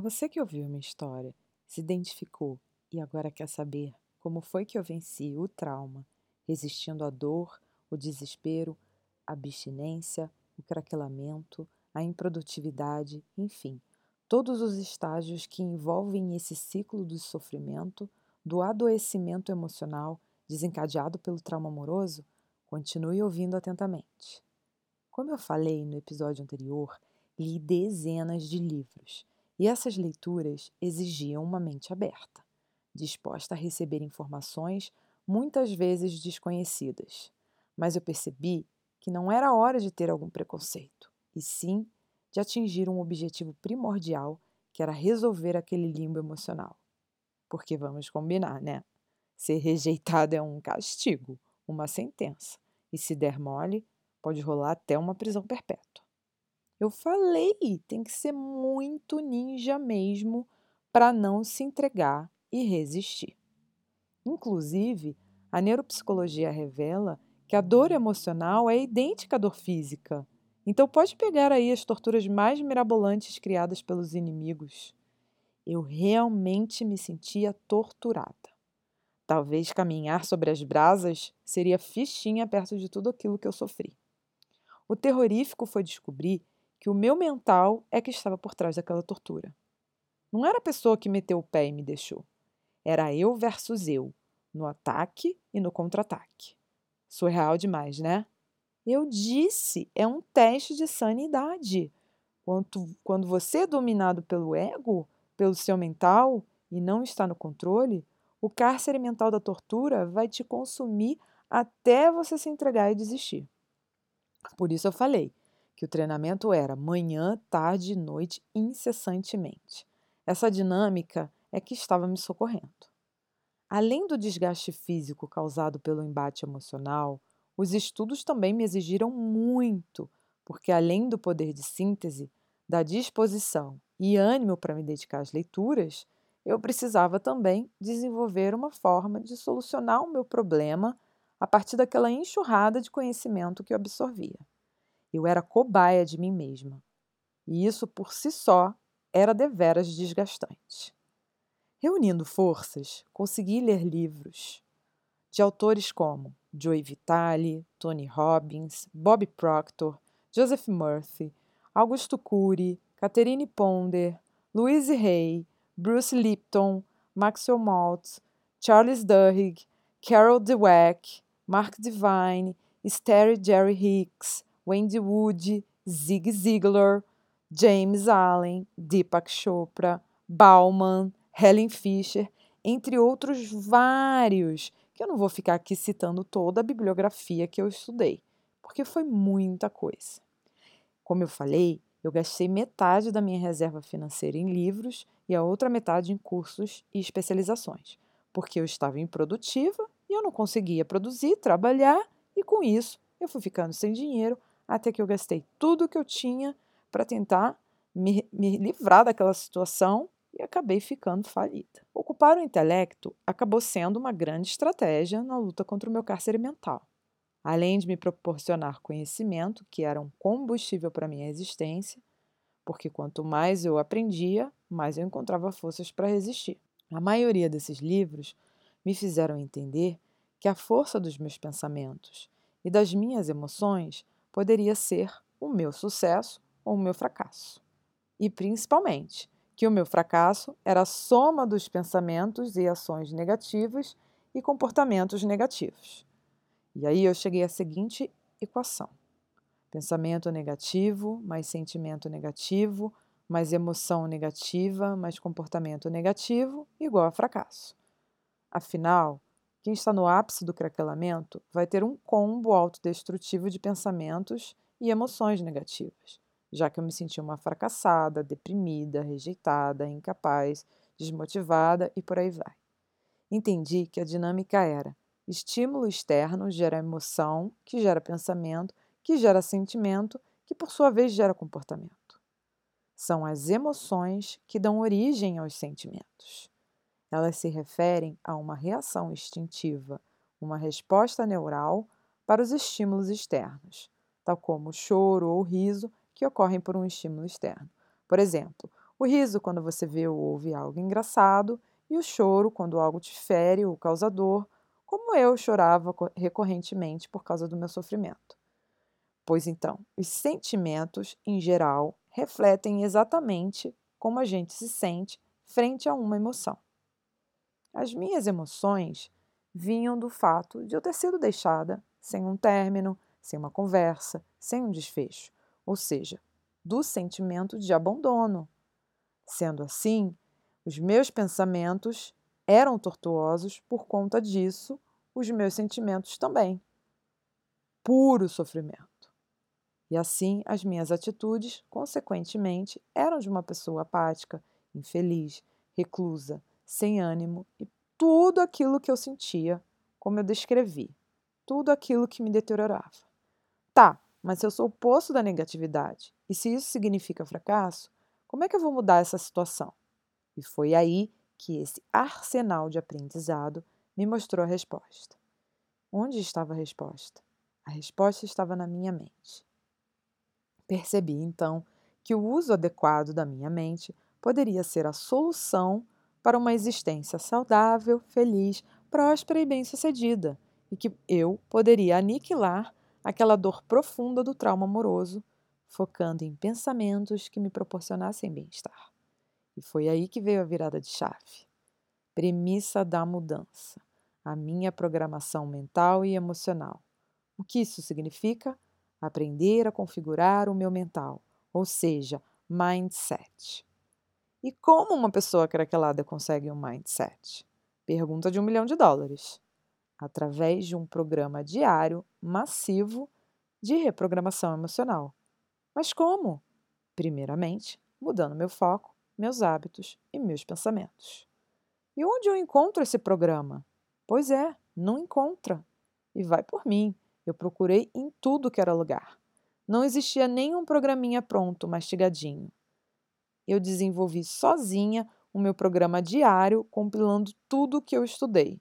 Você que ouviu minha história, se identificou e agora quer saber como foi que eu venci o trauma, resistindo à dor, o desespero, a abstinência, o craquelamento, a improdutividade, enfim, todos os estágios que envolvem esse ciclo do sofrimento, do adoecimento emocional desencadeado pelo trauma amoroso, continue ouvindo atentamente. Como eu falei no episódio anterior, li dezenas de livros e essas leituras exigiam uma mente aberta, disposta a receber informações muitas vezes desconhecidas. Mas eu percebi que não era hora de ter algum preconceito, e sim de atingir um objetivo primordial, que era resolver aquele limbo emocional. Porque vamos combinar, né? Ser rejeitado é um castigo, uma sentença, e se der mole, pode rolar até uma prisão perpétua. Eu falei, tem que ser muito ninja mesmo para não se entregar e resistir. Inclusive, a neuropsicologia revela que a dor emocional é idêntica à dor física. Então pode pegar aí as torturas mais mirabolantes criadas pelos inimigos. Eu realmente me sentia torturada. Talvez caminhar sobre as brasas seria fichinha perto de tudo aquilo que eu sofri. O terrorífico foi descobrir que o meu mental é que estava por trás daquela tortura. Não era a pessoa que meteu o pé e me deixou. Era eu versus eu, no ataque e no contra-ataque. Surreal demais, né? Eu disse, é um teste de sanidade. Quando, quando você é dominado pelo ego, pelo seu mental, e não está no controle, o cárcere mental da tortura vai te consumir até você se entregar e desistir. Por isso eu falei: que o treinamento era manhã, tarde e noite incessantemente. Essa dinâmica é que estava me socorrendo. Além do desgaste físico causado pelo embate emocional, os estudos também me exigiram muito, porque além do poder de síntese, da disposição e ânimo para me dedicar às leituras, eu precisava também desenvolver uma forma de solucionar o meu problema a partir daquela enxurrada de conhecimento que eu absorvia. Eu era cobaia de mim mesma. E isso por si só era deveras desgastante. Reunindo forças, consegui ler livros de autores como Joey Vitale, Tony Robbins, Bob Proctor, Joseph Murphy, Augusto Cury, Catherine Ponder, Louise Hay, Bruce Lipton, Maxwell Maltz, Charles Duhigg, Carol Dweck, Mark Devine, Esther Jerry Hicks, Wendy Wood, Zig Ziglar, James Allen, Deepak Chopra, Bauman, Helen Fisher, entre outros vários, que eu não vou ficar aqui citando toda a bibliografia que eu estudei, porque foi muita coisa. Como eu falei, eu gastei metade da minha reserva financeira em livros e a outra metade em cursos e especializações, porque eu estava improdutiva e eu não conseguia produzir, trabalhar, e com isso eu fui ficando sem dinheiro até que eu gastei tudo que eu tinha para tentar me, me livrar daquela situação e acabei ficando falida. Ocupar o intelecto acabou sendo uma grande estratégia na luta contra o meu cárcere mental. Além de me proporcionar conhecimento, que era um combustível para minha existência, porque quanto mais eu aprendia, mais eu encontrava forças para resistir. A maioria desses livros me fizeram entender que a força dos meus pensamentos e das minhas emoções poderia ser o meu sucesso ou o meu fracasso. E principalmente, que o meu fracasso era a soma dos pensamentos e ações negativas e comportamentos negativos. E aí eu cheguei à seguinte equação: pensamento negativo mais sentimento negativo mais emoção negativa mais comportamento negativo igual a fracasso. Afinal, quem está no ápice do craquelamento vai ter um combo autodestrutivo de pensamentos e emoções negativas, já que eu me senti uma fracassada, deprimida, rejeitada, incapaz, desmotivada e por aí vai. Entendi que a dinâmica era estímulo externo gera emoção, que gera pensamento, que gera sentimento, que por sua vez gera comportamento. São as emoções que dão origem aos sentimentos. Elas se referem a uma reação instintiva, uma resposta neural para os estímulos externos, tal como o choro ou o riso, que ocorrem por um estímulo externo. Por exemplo, O riso quando você vê ou ouve algo engraçado, e o choro quando algo te fere ou causa dor, como eu chorava recorrentemente por causa do meu sofrimento. Pois então, os sentimentos, em geral, refletem exatamente como a gente se sente frente a uma emoção. As minhas emoções vinham do fato de eu ter sido deixada sem um término, sem uma conversa, sem um desfecho, ou seja, do sentimento de abandono. Sendo assim, os meus pensamentos eram tortuosos por conta disso, os meus sentimentos também. Puro sofrimento. E assim, as minhas atitudes, consequentemente, eram de uma pessoa apática, infeliz, reclusa, sem ânimo e tudo aquilo que eu sentia, como eu descrevi, tudo aquilo que me deteriorava. Tá, mas se eu sou o poço da negatividade e se isso significa fracasso, como é que eu vou mudar essa situação? E foi aí que esse arsenal de aprendizado me mostrou a resposta. Onde estava a resposta? A resposta estava na minha mente. Percebi então que o uso adequado da minha mente poderia ser a solução para uma existência saudável, feliz, próspera e bem-sucedida, e que eu poderia aniquilar aquela dor profunda do trauma amoroso, focando em pensamentos que me proporcionassem bem-estar. E foi aí que veio a virada de chave. Premissa da mudança. A minha programação mental e emocional. O que isso significa? aprender a configurar o meu mental, ou seja, mindset. E como uma pessoa craquelada consegue um mindset? Pergunta de um milhão de dólares. Através de um programa diário massivo de reprogramação emocional. Mas como? Primeiramente, mudando meu foco, meus hábitos e meus pensamentos. E onde eu encontro esse programa? Pois é, não encontra. E vai por mim. Eu procurei em tudo que era lugar. Não existia nenhum programinha pronto, mastigadinho. Eu desenvolvi sozinha o meu programa diário, compilando tudo o que eu estudei.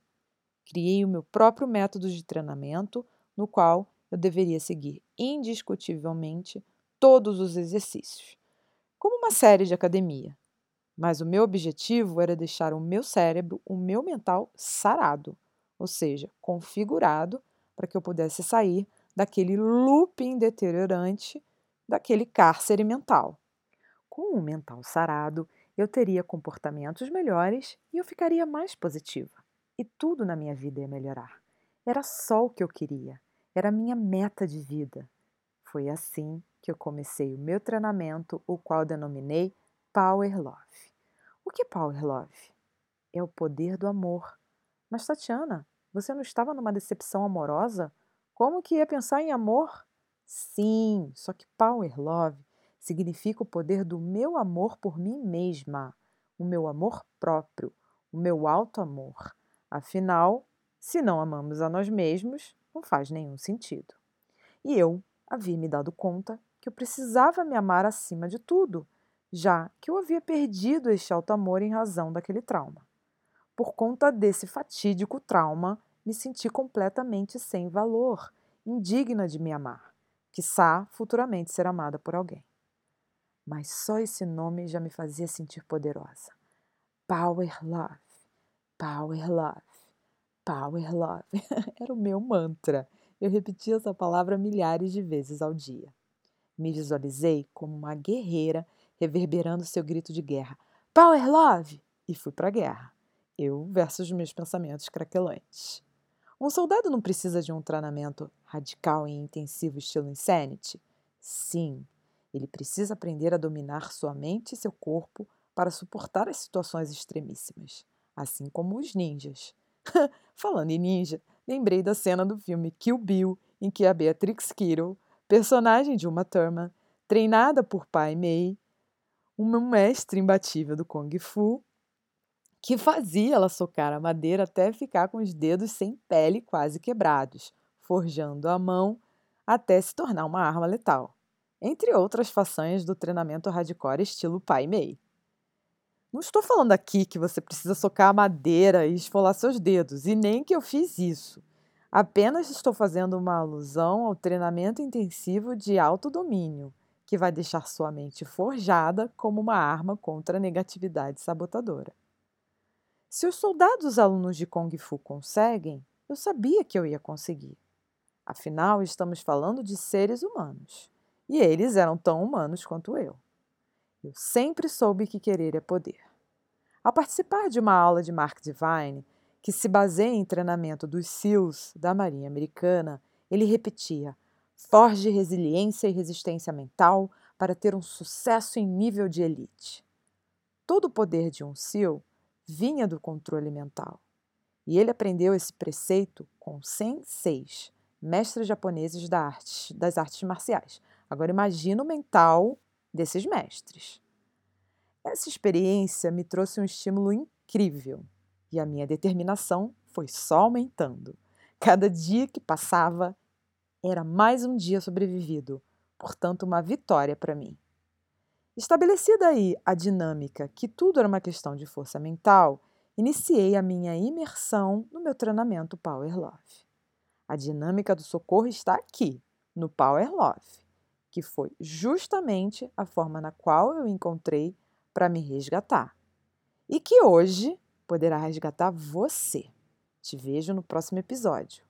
Criei o meu próprio método de treinamento, no qual eu deveria seguir indiscutivelmente todos os exercícios, como uma série de academia. Mas o meu objetivo era deixar o meu cérebro, o meu mental sarado, ou seja, configurado para que eu pudesse sair daquele looping deteriorante, daquele cárcere mental. Com o mental sarado, eu teria comportamentos melhores e eu ficaria mais positiva. E tudo na minha vida ia melhorar. Era só o que eu queria. Era a minha meta de vida. Foi assim que eu comecei o meu treinamento, o qual denominei Power Love. O que é Power Love? É o poder do amor. Mas, Tatiana, você não estava numa decepção amorosa? Como que ia pensar em amor? Sim, só que Power Love significa o poder do meu amor por mim mesma, o meu amor próprio, o meu alto amor. Afinal, se não amamos a nós mesmos, não faz nenhum sentido. E eu havia me dado conta que eu precisava me amar acima de tudo, já que eu havia perdido este alto amor em razão daquele trauma. Por conta desse fatídico trauma, me senti completamente sem valor, indigna de me amar, quiçá futuramente ser amada por alguém. Mas só esse nome já me fazia sentir poderosa. Power Love, Power Love, Power Love. Era o meu mantra. Eu repetia essa palavra milhares de vezes ao dia. Me visualizei como uma guerreira reverberando seu grito de guerra: Power Love! E fui para a guerra eu versus meus pensamentos craquelantes. Um soldado não precisa de um treinamento radical e intensivo estilo Insanity? Sim, ele precisa aprender a dominar sua mente e seu corpo para suportar as situações extremíssimas, assim como os ninjas. Falando em ninja, lembrei da cena do filme Kill Bill, em que a Beatrix Kiddo, personagem de Uma Thurman, treinada por Pai Mei, uma mestre imbatível do Kung Fu, que fazia ela socar a madeira até ficar com os dedos sem pele quase quebrados, forjando a mão até se tornar uma arma letal, entre outras façanhas do treinamento hardcore estilo Pai Mei. Não estou falando aqui que você precisa socar a madeira e esfolar seus dedos, e nem que eu fiz isso. Apenas estou fazendo uma alusão ao treinamento intensivo de autodomínio, que vai deixar sua mente forjada como uma arma contra a negatividade sabotadora. Se os soldados alunos de Kung Fu conseguem, eu sabia que eu ia conseguir. Afinal, estamos falando de seres humanos. E eles eram tão humanos quanto eu. Eu sempre soube que querer é poder. Ao participar de uma aula de Mark Divine, que se baseia em treinamento dos SEALs da Marinha Americana, ele repetia: forge resiliência e resistência mental para ter um sucesso em nível de elite. Todo o poder de um SEAL vinha do controle mental. E ele aprendeu esse preceito com senseis, mestres japoneses da arte, das artes marciais. Agora imagina o mental desses mestres. Essa experiência me trouxe um estímulo incrível e a minha determinação foi só aumentando. Cada dia que passava era mais um dia sobrevivido, portanto, uma vitória para mim. Estabelecida aí a dinâmica que tudo era uma questão de força mental, iniciei a minha imersão no meu treinamento Power Love. A dinâmica do socorro está aqui, no Power Love, que foi justamente a forma na qual eu encontrei para me resgatar. E que hoje poderá resgatar você. Te vejo no próximo episódio.